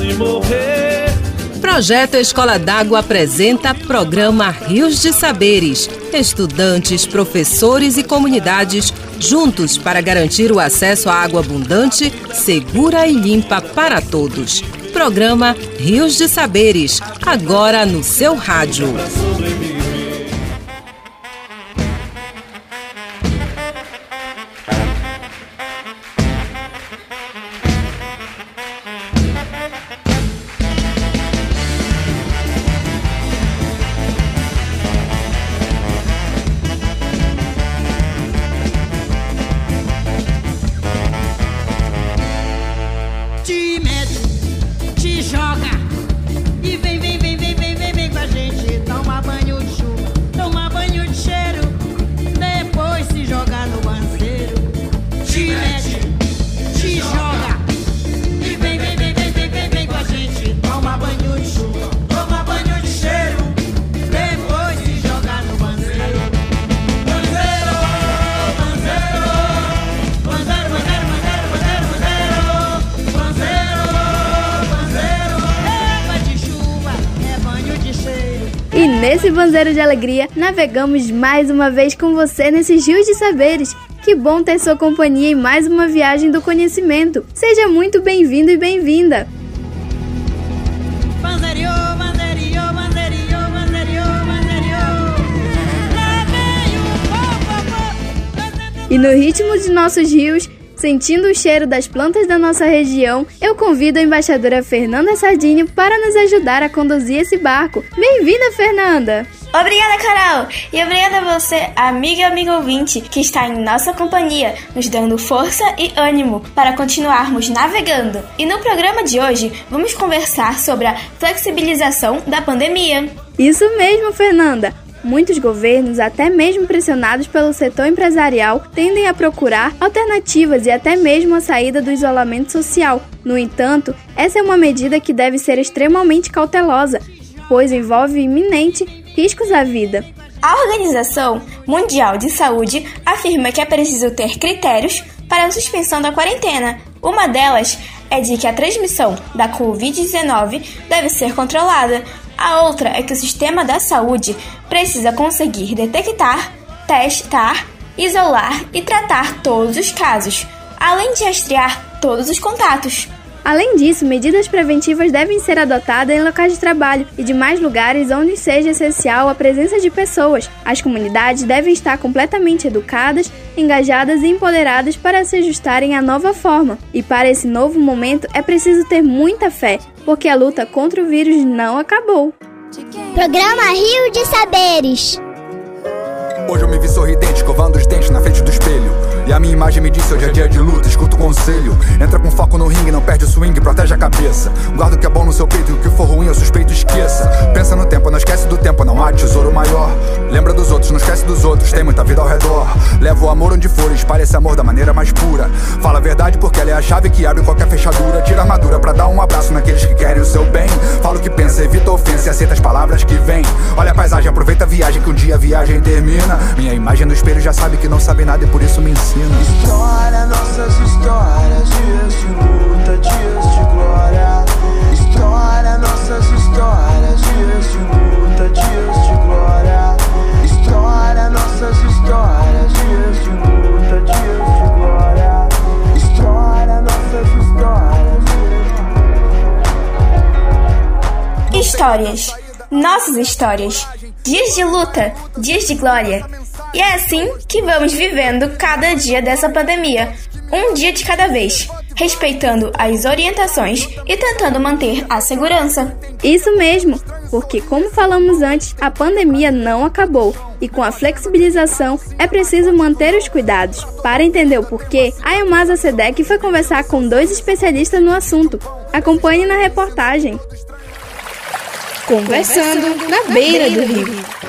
e morrer. Projeto Escola d'Água apresenta programa Rios de Saberes. Estudantes, professores e comunidades juntos para garantir o acesso à água abundante, segura e limpa para todos. Programa Rios de Saberes, agora no seu rádio. Banzeiro de alegria, navegamos mais uma vez com você nesses rios de saberes. Que bom ter sua companhia em mais uma viagem do conhecimento. Seja muito bem-vindo e bem-vinda. E no ritmo de nossos rios, Sentindo o cheiro das plantas da nossa região, eu convido a embaixadora Fernanda Sardinho para nos ajudar a conduzir esse barco. Bem-vinda, Fernanda! Obrigada, Carol! E obrigada a você, amiga e amigo ouvinte, que está em nossa companhia, nos dando força e ânimo para continuarmos navegando. E no programa de hoje, vamos conversar sobre a flexibilização da pandemia. Isso mesmo, Fernanda! Muitos governos, até mesmo pressionados pelo setor empresarial, tendem a procurar alternativas e até mesmo a saída do isolamento social. No entanto, essa é uma medida que deve ser extremamente cautelosa, pois envolve iminente riscos à vida. A Organização Mundial de Saúde afirma que é preciso ter critérios para a suspensão da quarentena. Uma delas é de que a transmissão da Covid-19 deve ser controlada, a outra é que o sistema da saúde precisa conseguir detectar, testar, isolar e tratar todos os casos, além de rastrear todos os contatos. Além disso, medidas preventivas devem ser adotadas em locais de trabalho e demais lugares onde seja essencial a presença de pessoas. As comunidades devem estar completamente educadas, engajadas e empoderadas para se ajustarem à nova forma. E para esse novo momento é preciso ter muita fé, porque a luta contra o vírus não acabou. Programa Rio de Saberes. Hoje eu me vi sorridente, escovando os dentes na frente do espelho. E a minha imagem me disse hoje é dia de luta, escuta o conselho. Entra com foco no ringue, não perde o swing, protege a cabeça. Guarda o que é bom no seu peito e o que for ruim eu suspeito esqueça. Pensa no tempo, não esquece do tempo, não há tesouro maior. Lembra dos outros, não esquece dos outros, tem muita vida ao redor. Leva o amor onde for, espalha esse amor da maneira mais pura. Fala a verdade porque ela é a chave que abre qualquer fechadura. Tira a armadura pra dar um abraço naqueles que querem o seu bem. Fala o que pensa, evita ofensa e aceita as palavras que vêm. Olha a paisagem, aproveita a viagem que um dia a viagem termina. Minha imagem no espelho já sabe que não sabe nada e por isso me ensina. História, nossas histórias, dias de luta, dias de glória. História, nossas histórias, dias de luta, dias de glória. História, nossas histórias, dias de luta, dias de glória. História, nossas histórias. Histórias. Nossas histórias. Dias de luta, dias de glória. E é assim que vamos vivendo cada dia dessa pandemia, um dia de cada vez, respeitando as orientações e tentando manter a segurança. Isso mesmo, porque como falamos antes, a pandemia não acabou e com a flexibilização é preciso manter os cuidados. Para entender o porquê, a Elmasa Sedec foi conversar com dois especialistas no assunto. Acompanhe na reportagem. Conversando na beira do rio.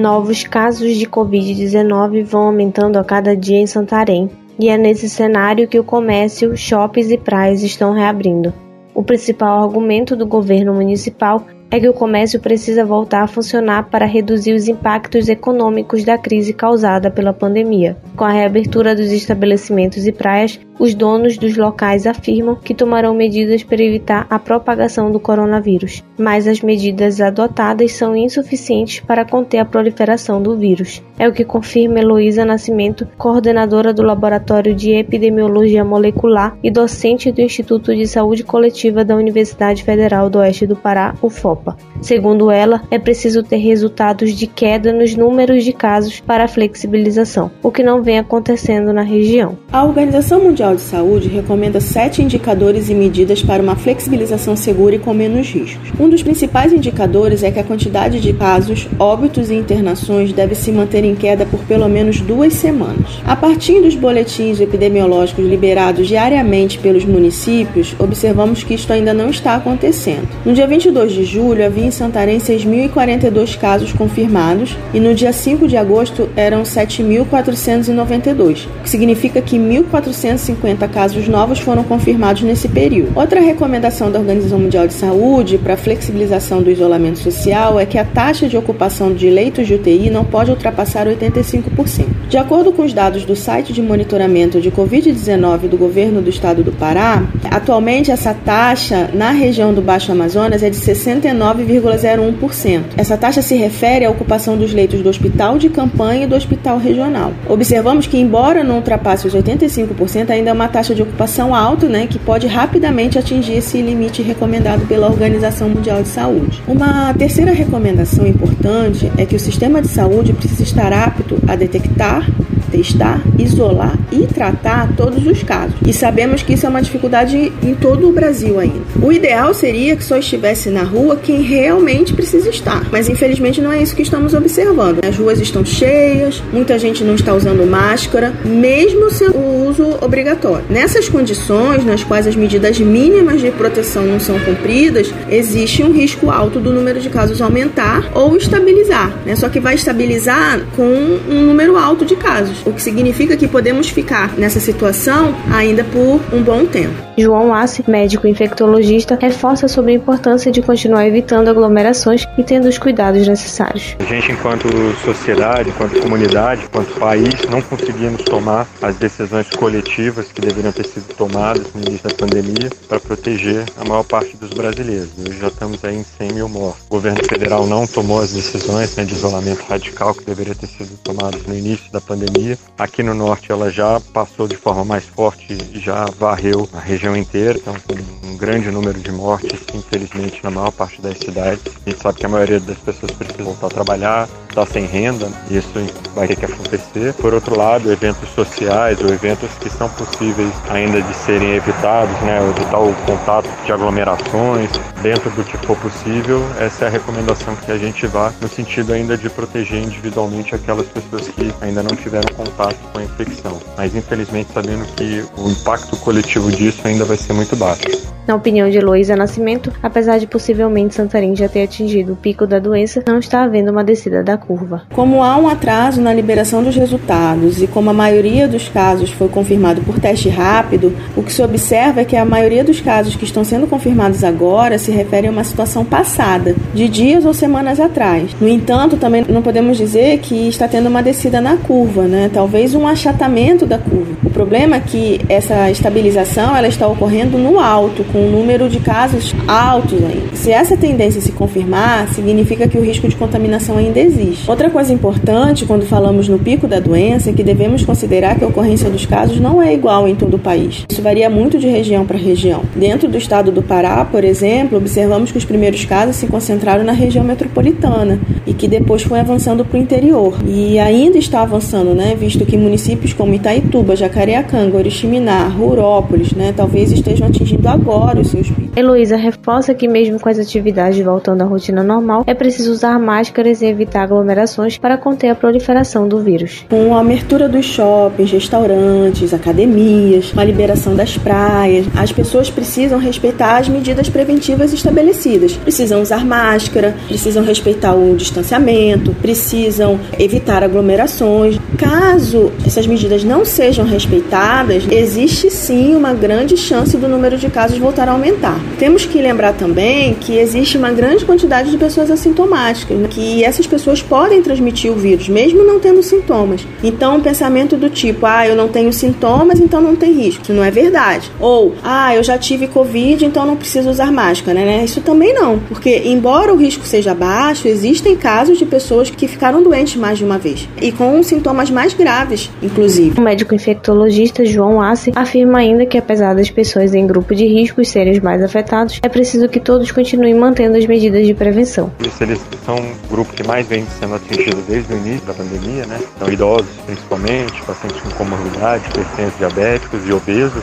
Novos casos de Covid-19 vão aumentando a cada dia em Santarém, e é nesse cenário que o comércio, shoppings e praias estão reabrindo. O principal argumento do governo municipal é que o comércio precisa voltar a funcionar para reduzir os impactos econômicos da crise causada pela pandemia. Com a reabertura dos estabelecimentos e praias, os donos dos locais afirmam que tomarão medidas para evitar a propagação do coronavírus, mas as medidas adotadas são insuficientes para conter a proliferação do vírus. É o que confirma Heloísa Nascimento, coordenadora do Laboratório de Epidemiologia Molecular e docente do Instituto de Saúde Coletiva da Universidade Federal do Oeste do Pará, UFOPA. Segundo ela, é preciso ter resultados de queda nos números de casos para a flexibilização, o que não vem acontecendo na região. A Organização Mundial de Saúde recomenda sete indicadores e medidas para uma flexibilização segura e com menos riscos. Um dos principais indicadores é que a quantidade de casos, óbitos e internações deve se manter em queda por pelo menos duas semanas. A partir dos boletins epidemiológicos liberados diariamente pelos municípios, observamos que isto ainda não está acontecendo. No dia 22 de julho, havia em Santarém 6.042 casos confirmados e no dia 5 de agosto eram 7.492, o que significa que 1.450 casos novos foram confirmados nesse período. Outra recomendação da Organização Mundial de Saúde para flexibilização do isolamento social é que a taxa de ocupação de leitos de UTI não pode ultrapassar 85%. De acordo com os dados do site de monitoramento de Covid-19 do governo do estado do Pará, atualmente essa taxa na região do Baixo Amazonas é de 69,01%. Essa taxa se refere à ocupação dos leitos do hospital de campanha e do hospital regional. Observamos que, embora não ultrapasse os 85%, ainda é uma taxa de ocupação alta, né, que pode rapidamente atingir esse limite recomendado pela Organização Mundial de Saúde. Uma terceira recomendação importante é que o sistema de saúde precisa estar apto a detectar testar, isolar e tratar todos os casos. E sabemos que isso é uma dificuldade em todo o Brasil ainda. O ideal seria que só estivesse na rua quem realmente precisa estar, mas infelizmente não é isso que estamos observando. As ruas estão cheias, muita gente não está usando máscara, mesmo sendo o uso obrigatório. Nessas condições, nas quais as medidas mínimas de proteção não são cumpridas, existe um risco alto do número de casos aumentar ou estabilizar, né? Só que vai estabilizar com um número alto de casos o que significa que podemos ficar nessa situação ainda por um bom tempo. João Assi, médico infectologista, reforça sobre a importância de continuar evitando aglomerações e tendo os cuidados necessários. A gente, enquanto sociedade, enquanto comunidade, enquanto país, não conseguimos tomar as decisões coletivas que deveriam ter sido tomadas no início da pandemia para proteger a maior parte dos brasileiros. Hoje já estamos aí em 100 mil mortos. O governo federal não tomou as decisões né, de isolamento radical que deveriam ter sido tomadas no início da pandemia pandemia. Aqui no norte ela já passou de forma mais forte e já varreu a região inteira, então com um grande número de mortes, infelizmente, na maior parte das cidades. A gente sabe que a maioria das pessoas precisa voltar a trabalhar, está sem renda, isso vai ter que acontecer. Por outro lado, eventos sociais ou eventos que são possíveis ainda de serem evitados, né, evitar o contato de aglomerações, dentro do que for possível, essa é a recomendação que a gente vá no sentido ainda de proteger individualmente aquelas pessoas que ainda não tiveram contato com a infecção. Mas infelizmente sabendo que o impacto coletivo disso ainda vai ser muito baixo. Na opinião de Heloísa Nascimento, apesar de possivelmente Santarém já ter atingido o pico da doença, não está havendo uma descida da curva. Como há um atraso na liberação dos resultados e como a maioria dos casos foi confirmado por teste rápido, o que se observa é que a maioria dos casos que estão sendo confirmados agora se refere a uma situação passada, de dias ou semanas atrás. No entanto, também não podemos dizer que está tendo uma descida na curva, né? Talvez um achatamento da curva. O problema é que essa estabilização ela está ocorrendo no alto, com um número de casos altos ainda. Se essa tendência se confirmar, significa que o risco de contaminação ainda existe. Outra coisa importante quando falamos no pico da doença é que devemos considerar que a ocorrência dos casos não é igual em todo o país. Isso varia muito de região para região. Dentro do estado do Pará, por exemplo, observamos que os primeiros casos se concentraram na região metropolitana e que depois foi avançando para o interior. E ainda está avançando, né, visto que municípios como Itaituba, Jacareacanga, Oriximiná, Rurópolis, né, talvez estejam atingindo agora os seus picos. Heloísa reforça que mesmo com as atividades voltando à rotina normal, é preciso usar máscaras e evitar aglomerações para conter a proliferação do vírus. Com a abertura dos shoppings, restaurantes, academias, com a liberação das praias, as pessoas precisam respeitar as medidas preventivas estabelecidas. Precisam usar máscara, precisam respeitar o distanciamento, precisam evitar aglomerações. Caso essas medidas não sejam respeitadas, existe sim uma grande chance do número de casos voltar a aumentar. Temos que lembrar também que existe uma grande quantidade de pessoas assintomáticas, né? que essas pessoas podem transmitir o vírus, mesmo não tendo sintomas. Então, o pensamento do tipo, ah, eu não tenho sintomas, então não tem risco. Isso não é verdade. Ou, ah, eu já tive Covid, então não preciso usar máscara, né? Isso também não, porque embora o risco seja baixo, existem casos de pessoas que ficaram doentes mais de uma vez e com sintomas mais graves, inclusive. O médico infectologista João Assi afirma ainda que apesar das pessoas em grupo de riscos os mais afetados, é preciso que todos continuem mantendo as medidas de prevenção. Eles são o grupo que mais vem sendo atingido desde o início da pandemia, né? Então idosos principalmente, pacientes com comorbidade, hipertensos diabéticos e obesos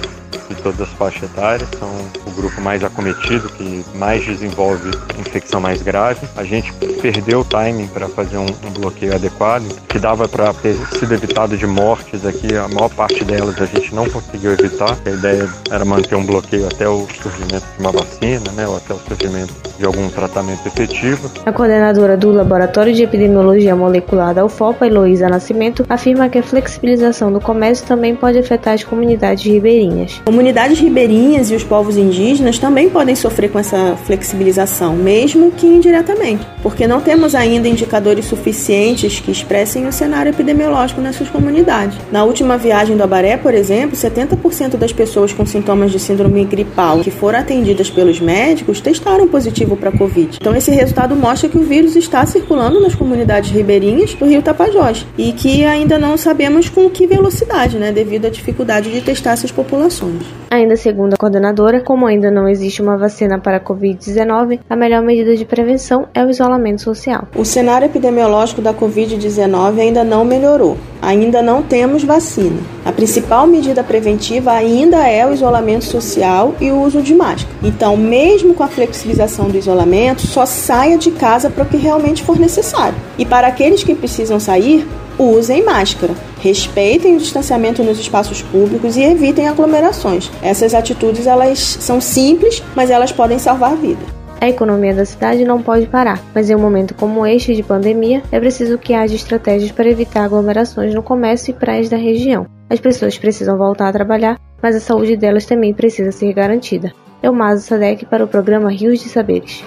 de todas as faixas etárias, são o grupo mais acometido, que mais desenvolve infecção mais grave. A gente perdeu o timing para fazer um, um, bloqueio adequado, que dava para ter sido evitado de mortes aqui, a maior parte delas a gente não conseguiu evitar. A ideia era manter um bloqueio até o surgimento de uma vacina, né, ou até o surgimento de algum tratamento efetivo. A coordenadora do Laboratório de Epidemiologia Molecular da UFOPA, Heloísa Nascimento, afirma que a flexibilização do comércio também pode afetar as comunidades ribeirinhas. Comunidades ribeirinhas e os povos indígenas também podem sofrer com essa flexibilização, mesmo que indiretamente, porque não temos ainda indicadores suficientes que expressem o cenário epidemiológico nessas comunidades. Na última viagem do Abaré, por exemplo, 70% das pessoas com sintomas de síndrome gripal que foram atendidas pelos médicos testaram positivo para Covid. Então, esse resultado mostra que o vírus está circulando nas comunidades ribeirinhas do rio Tapajós e que ainda não sabemos com que velocidade, né, devido à dificuldade de testar essas populações. Ainda segundo a coordenadora, como ainda não existe uma vacina para a Covid-19, a melhor medida de prevenção é o isolamento social. O cenário epidemiológico da Covid-19 ainda não melhorou. Ainda não temos vacina. A principal medida preventiva ainda é o isolamento social e o uso de máscara. Então, mesmo com a flexibilização do isolamento, só saia de casa para o que realmente for necessário. E para aqueles que precisam sair, usem máscara, respeitem o distanciamento nos espaços públicos e evitem aglomerações. Essas atitudes elas são simples, mas elas podem salvar vidas. A economia da cidade não pode parar, mas em um momento como este de pandemia, é preciso que haja estratégias para evitar aglomerações no comércio e praias da região. As pessoas precisam voltar a trabalhar, mas a saúde delas também precisa ser garantida. Eu, Mazo Sadek, para o programa Rios de Saberes.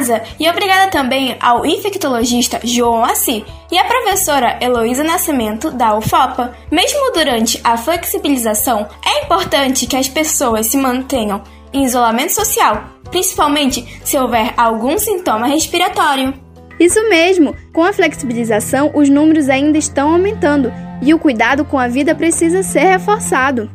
Elmasa! E obrigada também ao infectologista João Assi e à professora Heloísa Nascimento, da UFOPA. Mesmo durante a flexibilização, é importante que as pessoas se mantenham em isolamento social, principalmente se houver algum sintoma respiratório. Isso mesmo! Com a flexibilização, os números ainda estão aumentando e o cuidado com a vida precisa ser reforçado.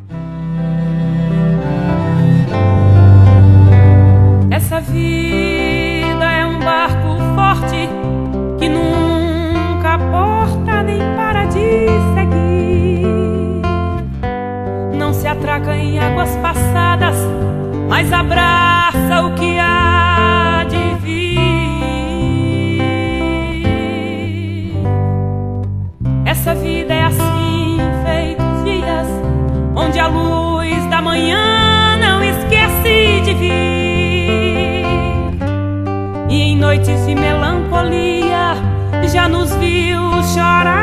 Mas abraça o que há de vir. Essa vida é assim, feitos dias, onde a luz da manhã não esquece de vir noites de melancolia já nos viu chorar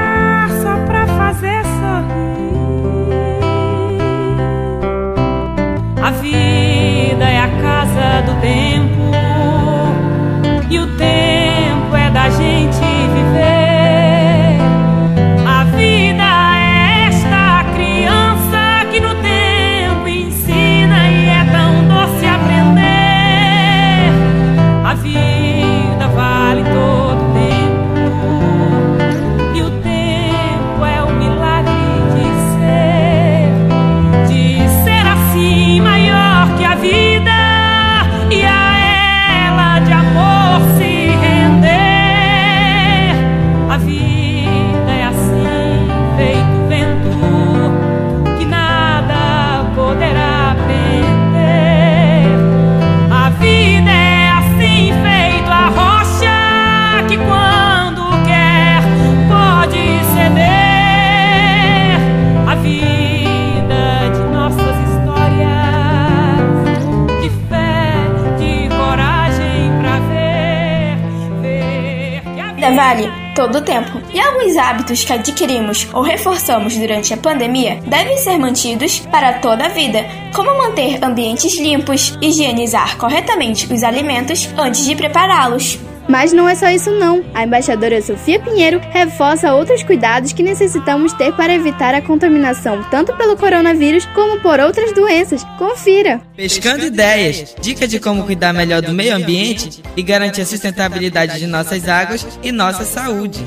hábitos que adquirimos ou reforçamos durante a pandemia devem ser mantidos para toda a vida, como manter ambientes limpos, higienizar corretamente os alimentos antes de prepará-los. Mas não é só isso não. A embaixadora Sofia Pinheiro reforça outros cuidados que necessitamos ter para evitar a contaminação tanto pelo coronavírus como por outras doenças. Confira. Pescando ideias, dica de como cuidar melhor do meio ambiente e garantir a sustentabilidade de nossas águas e nossa saúde.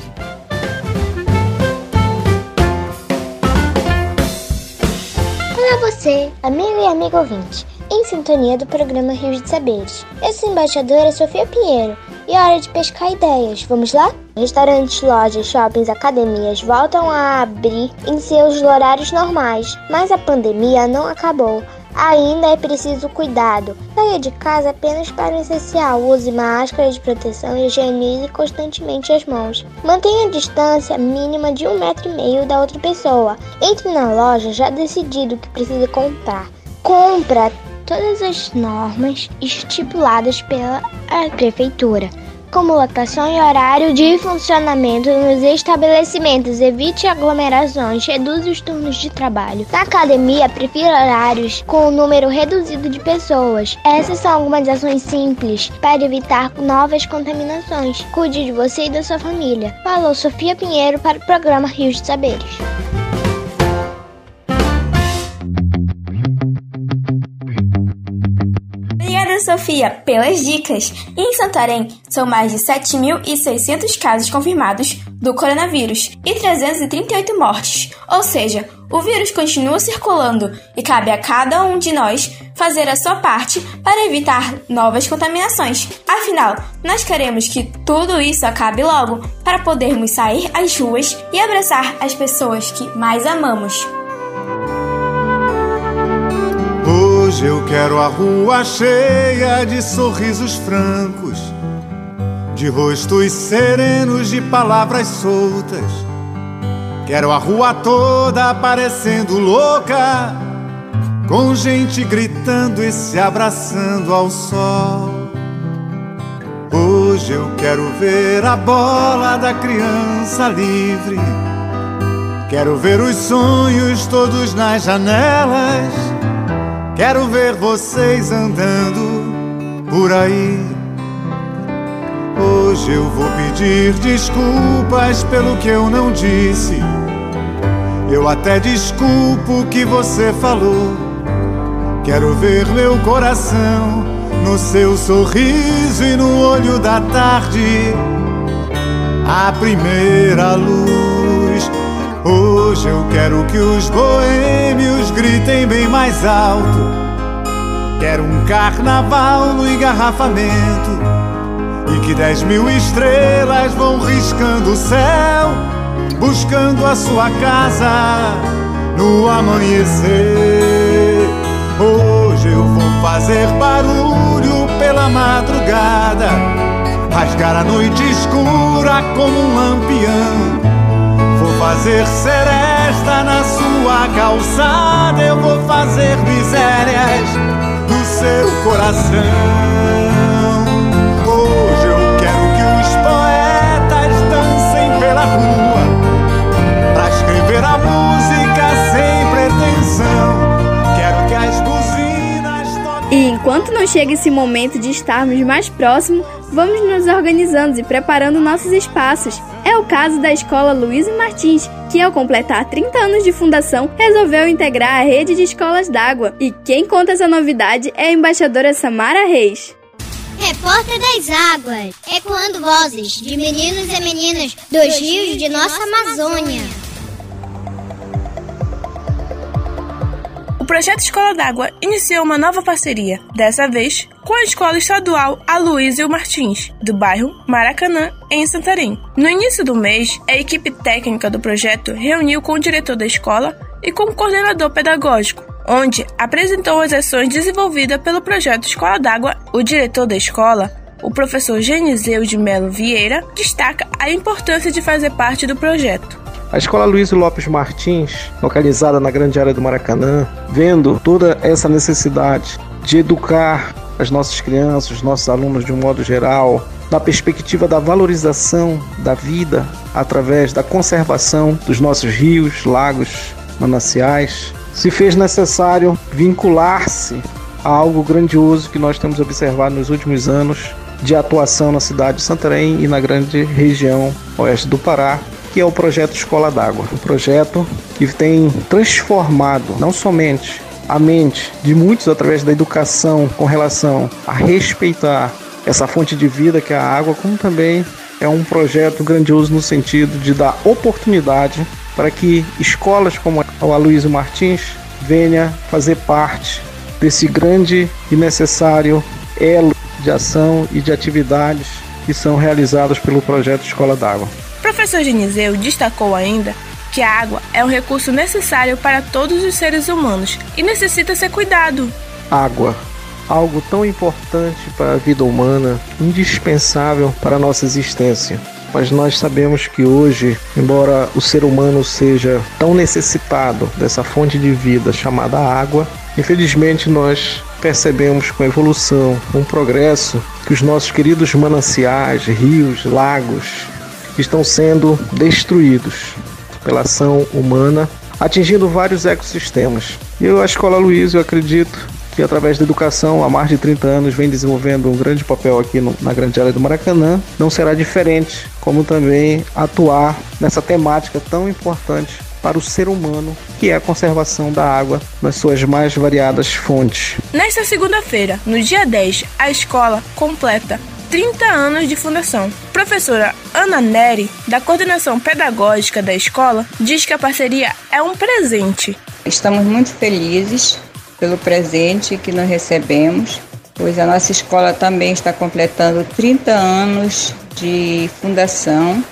Você, amigo e amigo ouvinte, em sintonia do programa Rios de Saberes. Eu sou a embaixadora Sofia Pinheiro e é hora de pescar ideias. Vamos lá? Restaurantes, lojas, shoppings, academias voltam a abrir em seus horários normais, mas a pandemia não acabou. Ainda é preciso cuidado. Saia de casa apenas para o essencial. Use máscara de proteção e higienize constantemente as mãos. Mantenha a distância mínima de um metro e meio da outra pessoa. Entre na loja já decidido o que precisa comprar. Compra todas as normas estipuladas pela prefeitura como lotação e horário de funcionamento nos estabelecimentos, evite aglomerações, reduza os turnos de trabalho. Na academia, prefira horários com um número reduzido de pessoas. Essas são algumas ações simples para evitar novas contaminações. Cuide de você e da sua família. Falou Sofia Pinheiro para o programa Rios de Saberes. Sofia pelas dicas. Em Santarém, são mais de 7.600 casos confirmados do coronavírus e 338 mortes. Ou seja, o vírus continua circulando e cabe a cada um de nós fazer a sua parte para evitar novas contaminações. Afinal, nós queremos que tudo isso acabe logo para podermos sair às ruas e abraçar as pessoas que mais amamos. Hoje eu quero a rua cheia de sorrisos francos, de rostos serenos, de palavras soltas. Quero a rua toda parecendo louca, com gente gritando e se abraçando ao sol. Hoje eu quero ver a bola da criança livre. Quero ver os sonhos todos nas janelas Quero ver vocês andando por aí. Hoje eu vou pedir desculpas pelo que eu não disse. Eu até desculpo o que você falou. Quero ver meu coração no seu sorriso e no olho da tarde. A primeira luz Hoje eu quero que os boêmios gritem bem mais alto. Quero um carnaval no engarrafamento e que dez mil estrelas vão riscando o céu, buscando a sua casa no amanhecer. Hoje eu vou fazer barulho pela madrugada, rasgar a noite escura como um lampião fazer seresta na sua calçada, eu vou fazer misérias do seu coração. Hoje eu quero que os poetas dancem pela rua, pra escrever a música enquanto não chega esse momento de estarmos mais próximos, vamos nos organizando e preparando nossos espaços. É o caso da escola Luiz Martins, que ao completar 30 anos de fundação, resolveu integrar a rede de escolas d'água. E quem conta essa novidade é a embaixadora Samara Reis. Repórter das Águas, ecoando vozes de meninos e meninas dos rios de nossa Amazônia. Projeto Escola d'Água iniciou uma nova parceria, dessa vez com a Escola Estadual Aloysio Martins, do bairro Maracanã, em Santarém. No início do mês, a equipe técnica do projeto reuniu com o diretor da escola e com o coordenador pedagógico, onde apresentou as ações desenvolvidas pelo projeto Escola d'Água. O diretor da escola, o professor Geniseu de Melo Vieira, destaca a importância de fazer parte do projeto. A escola Luiz Lopes Martins, localizada na grande área do Maracanã, vendo toda essa necessidade de educar as nossas crianças, os nossos alunos de um modo geral, na perspectiva da valorização da vida através da conservação dos nossos rios, lagos, mananciais, se fez necessário vincular-se a algo grandioso que nós temos observado nos últimos anos de atuação na cidade de Santarém e na grande região oeste do Pará, que é o projeto Escola d'Água. Um projeto que tem transformado não somente a mente de muitos através da educação com relação a respeitar essa fonte de vida que é a água, como também é um projeto grandioso no sentido de dar oportunidade para que escolas como o Aloysio Martins venha fazer parte desse grande e necessário elo de ação e de atividades que são realizadas pelo projeto Escola d'Água. Professor Geniseu destacou ainda que a água é um recurso necessário para todos os seres humanos e necessita ser cuidado. Água, algo tão importante para a vida humana, indispensável para a nossa existência. Mas nós sabemos que hoje, embora o ser humano seja tão necessitado dessa fonte de vida chamada água, infelizmente nós percebemos com a evolução, com o progresso, que os nossos queridos mananciais, rios, lagos estão sendo destruídos pela ação humana, atingindo vários ecossistemas. E eu, a Escola Luiz, eu acredito que através da educação há mais de 30 anos vem desenvolvendo um grande papel aqui no, na grande área do Maracanã, não será diferente, como também atuar nessa temática tão importante para o ser humano, que é a conservação da água nas suas mais variadas fontes. Nesta segunda-feira, no dia 10, a escola completa 30 anos de fundação. Professora Ana Neri, da coordenação pedagógica da escola, diz que a parceria é um presente. Estamos muito felizes pelo presente que nós recebemos, pois a nossa escola também está completando 30 anos de fundação.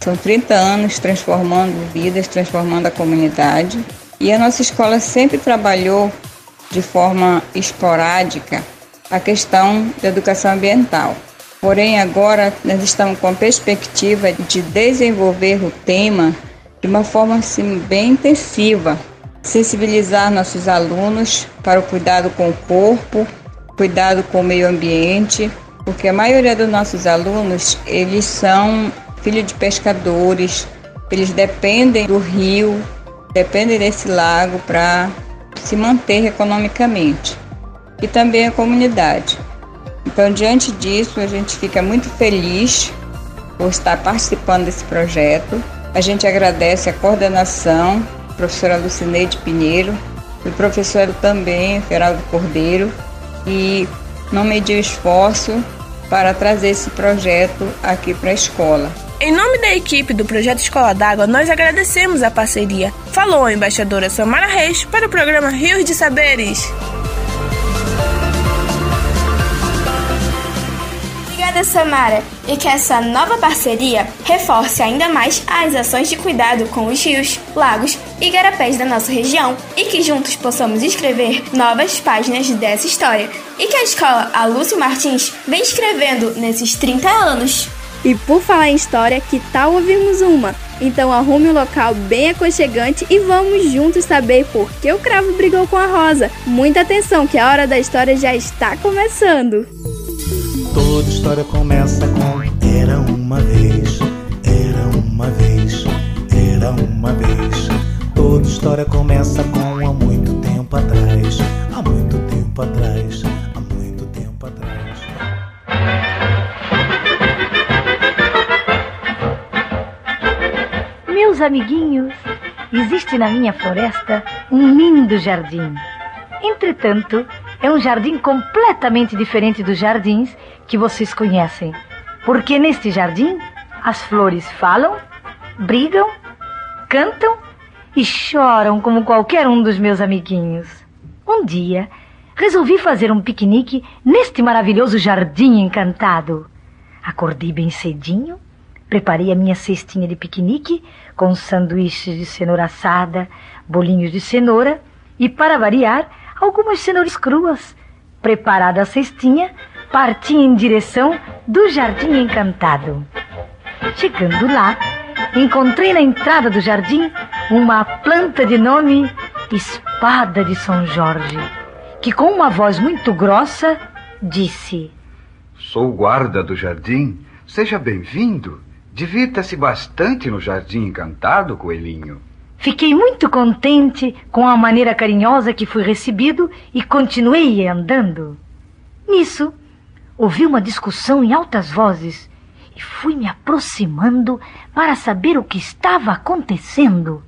São 30 anos transformando vidas, transformando a comunidade. E a nossa escola sempre trabalhou de forma esporádica a questão da educação ambiental. Porém, agora nós estamos com a perspectiva de desenvolver o tema de uma forma assim, bem intensiva, sensibilizar nossos alunos para o cuidado com o corpo, cuidado com o meio ambiente, porque a maioria dos nossos alunos, eles são filhos de pescadores, eles dependem do rio, dependem desse lago para se manter economicamente. E também a comunidade. Então, diante disso, a gente fica muito feliz por estar participando desse projeto. A gente agradece a coordenação professora Lucineide Pinheiro, e o professor também, Geraldo Cordeiro, e não mediu esforço para trazer esse projeto aqui para a escola. Em nome da equipe do Projeto Escola d'Água, nós agradecemos a parceria. Falou a embaixadora Samara Reis para o programa Rios de Saberes. Obrigada, Samara, e que essa nova parceria reforce ainda mais as ações de cuidado com os rios, lagos e garapés da nossa região e que juntos possamos escrever novas páginas dessa história e que a escola Alúcio Martins vem escrevendo nesses 30 anos. E por falar em história, que tal ouvirmos uma? Então arrume um local bem aconchegante e vamos juntos saber por que o cravo brigou com a rosa. Muita atenção que a hora da história já está começando. Toda história começa com Era uma vez, era uma vez, era uma vez. Toda história começa com há muito tempo atrás, há muito tempo atrás, há muito tempo atrás. Meus amiguinhos, existe na minha floresta um lindo jardim. Entretanto, é um jardim completamente diferente dos jardins que vocês conhecem. Porque neste jardim as flores falam, brigam, cantam e choram como qualquer um dos meus amiguinhos. Um dia, resolvi fazer um piquenique neste maravilhoso jardim encantado. Acordei bem cedinho, preparei a minha cestinha de piquenique com sanduíches de cenoura assada, bolinhos de cenoura e, para variar, algumas cenouras cruas. Preparada a cestinha, parti em direção do Jardim Encantado. Chegando lá, encontrei na entrada do jardim uma planta de nome Espada de São Jorge, que com uma voz muito grossa disse: Sou guarda do jardim. Seja bem-vindo. Divirta-se bastante no jardim encantado, coelhinho. Fiquei muito contente com a maneira carinhosa que fui recebido e continuei andando. Nisso, ouvi uma discussão em altas vozes e fui me aproximando para saber o que estava acontecendo.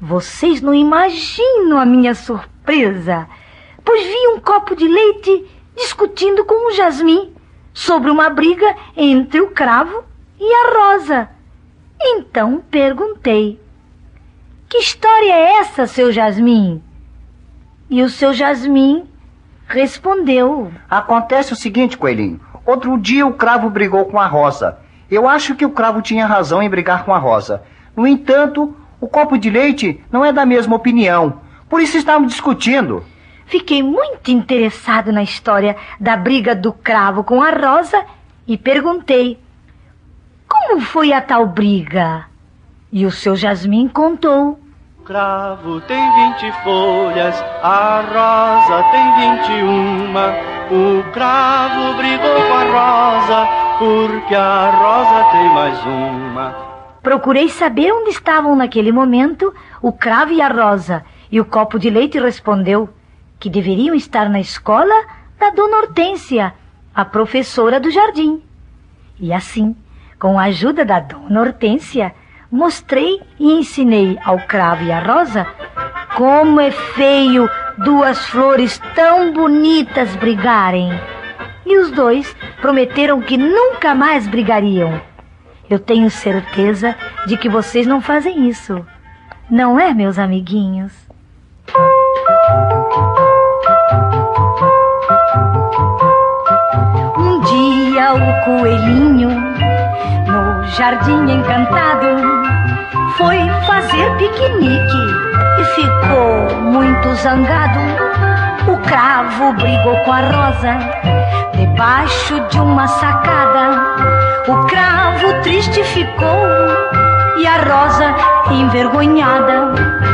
Vocês não imaginam a minha surpresa, pois vi um copo de leite discutindo com o Jasmim sobre uma briga entre o cravo e a rosa. Então perguntei: Que história é essa, seu Jasmim? E o seu Jasmim respondeu: Acontece o seguinte, coelhinho. Outro dia o cravo brigou com a rosa. Eu acho que o cravo tinha razão em brigar com a rosa. No entanto, o copo de leite não é da mesma opinião. Por isso estávamos discutindo. Fiquei muito interessado na história da briga do cravo com a rosa e perguntei: Como foi a tal briga? E o seu Jasmim contou. Cravo tem vinte folhas, a rosa tem vinte e uma. O cravo brigou com a rosa, porque a rosa tem mais uma. Procurei saber onde estavam naquele momento o cravo e a rosa, e o copo de leite respondeu que deveriam estar na escola da Dona Hortência, a professora do jardim. E assim, com a ajuda da Dona Hortência, mostrei e ensinei ao cravo e à rosa como é feio duas flores tão bonitas brigarem. E os dois prometeram que nunca mais brigariam. Eu tenho certeza de que vocês não fazem isso. Não é, meus amiguinhos? Um dia o coelhinho, jardim encantado, foi fazer piquenique e ficou muito zangado. O cravo brigou com a rosa debaixo de uma sacada. O cravo triste ficou e a rosa envergonhada.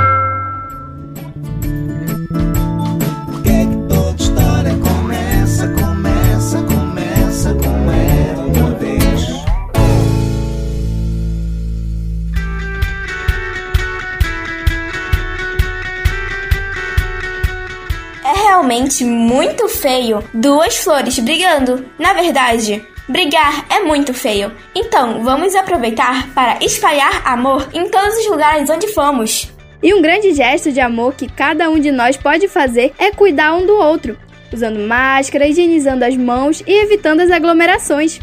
Muito feio duas flores brigando. Na verdade, brigar é muito feio. Então, vamos aproveitar para espalhar amor em todos os lugares onde fomos. E um grande gesto de amor que cada um de nós pode fazer é cuidar um do outro, usando máscara, higienizando as mãos e evitando as aglomerações.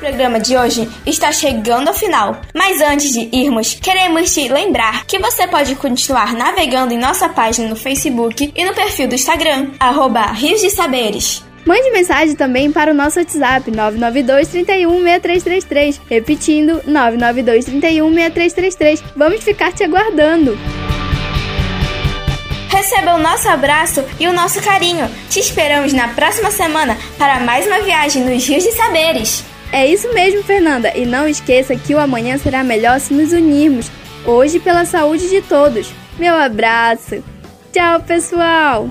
Programa de hoje está chegando ao final. Mas antes de irmos, queremos te lembrar que você pode continuar navegando em nossa página no Facebook e no perfil do Instagram, arroba Rios de Saberes. Mande mensagem também para o nosso WhatsApp 992 31 6333. Repetindo, 992 31 6333. Vamos ficar te aguardando. Receba o nosso abraço e o nosso carinho. Te esperamos na próxima semana para mais uma viagem nos Rios de Saberes. É isso mesmo, Fernanda. E não esqueça que o amanhã será melhor se nos unirmos. Hoje pela saúde de todos. Meu abraço. Tchau, pessoal.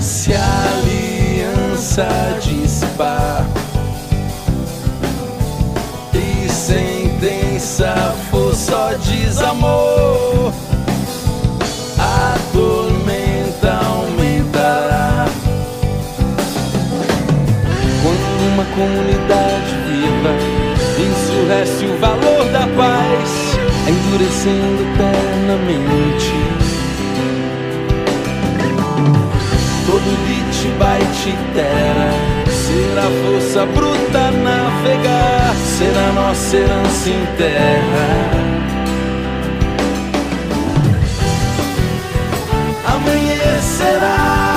Se a aliança dissipar e sentença for só desamor, comunidade viva ensurrece o valor da paz, endurecendo eternamente. todo lit bite terra Será força bruta navegar Será nossa herança em terra Amanhecerá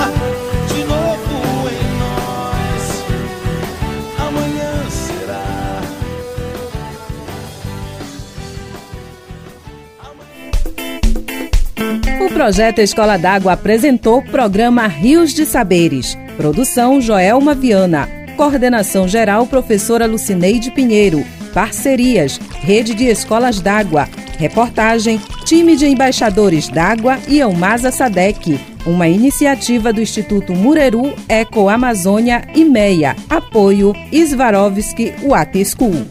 projeto Escola d'Água apresentou o programa Rios de Saberes. Produção Joelma Viana. Coordenação geral professora Lucineide Pinheiro. Parcerias Rede de Escolas d'Água. Reportagem Time de Embaixadores d'Água e Elmasa Sadec, uma iniciativa do Instituto Mureru, Eco Amazônia e MEIA. Apoio Svarovski Water School.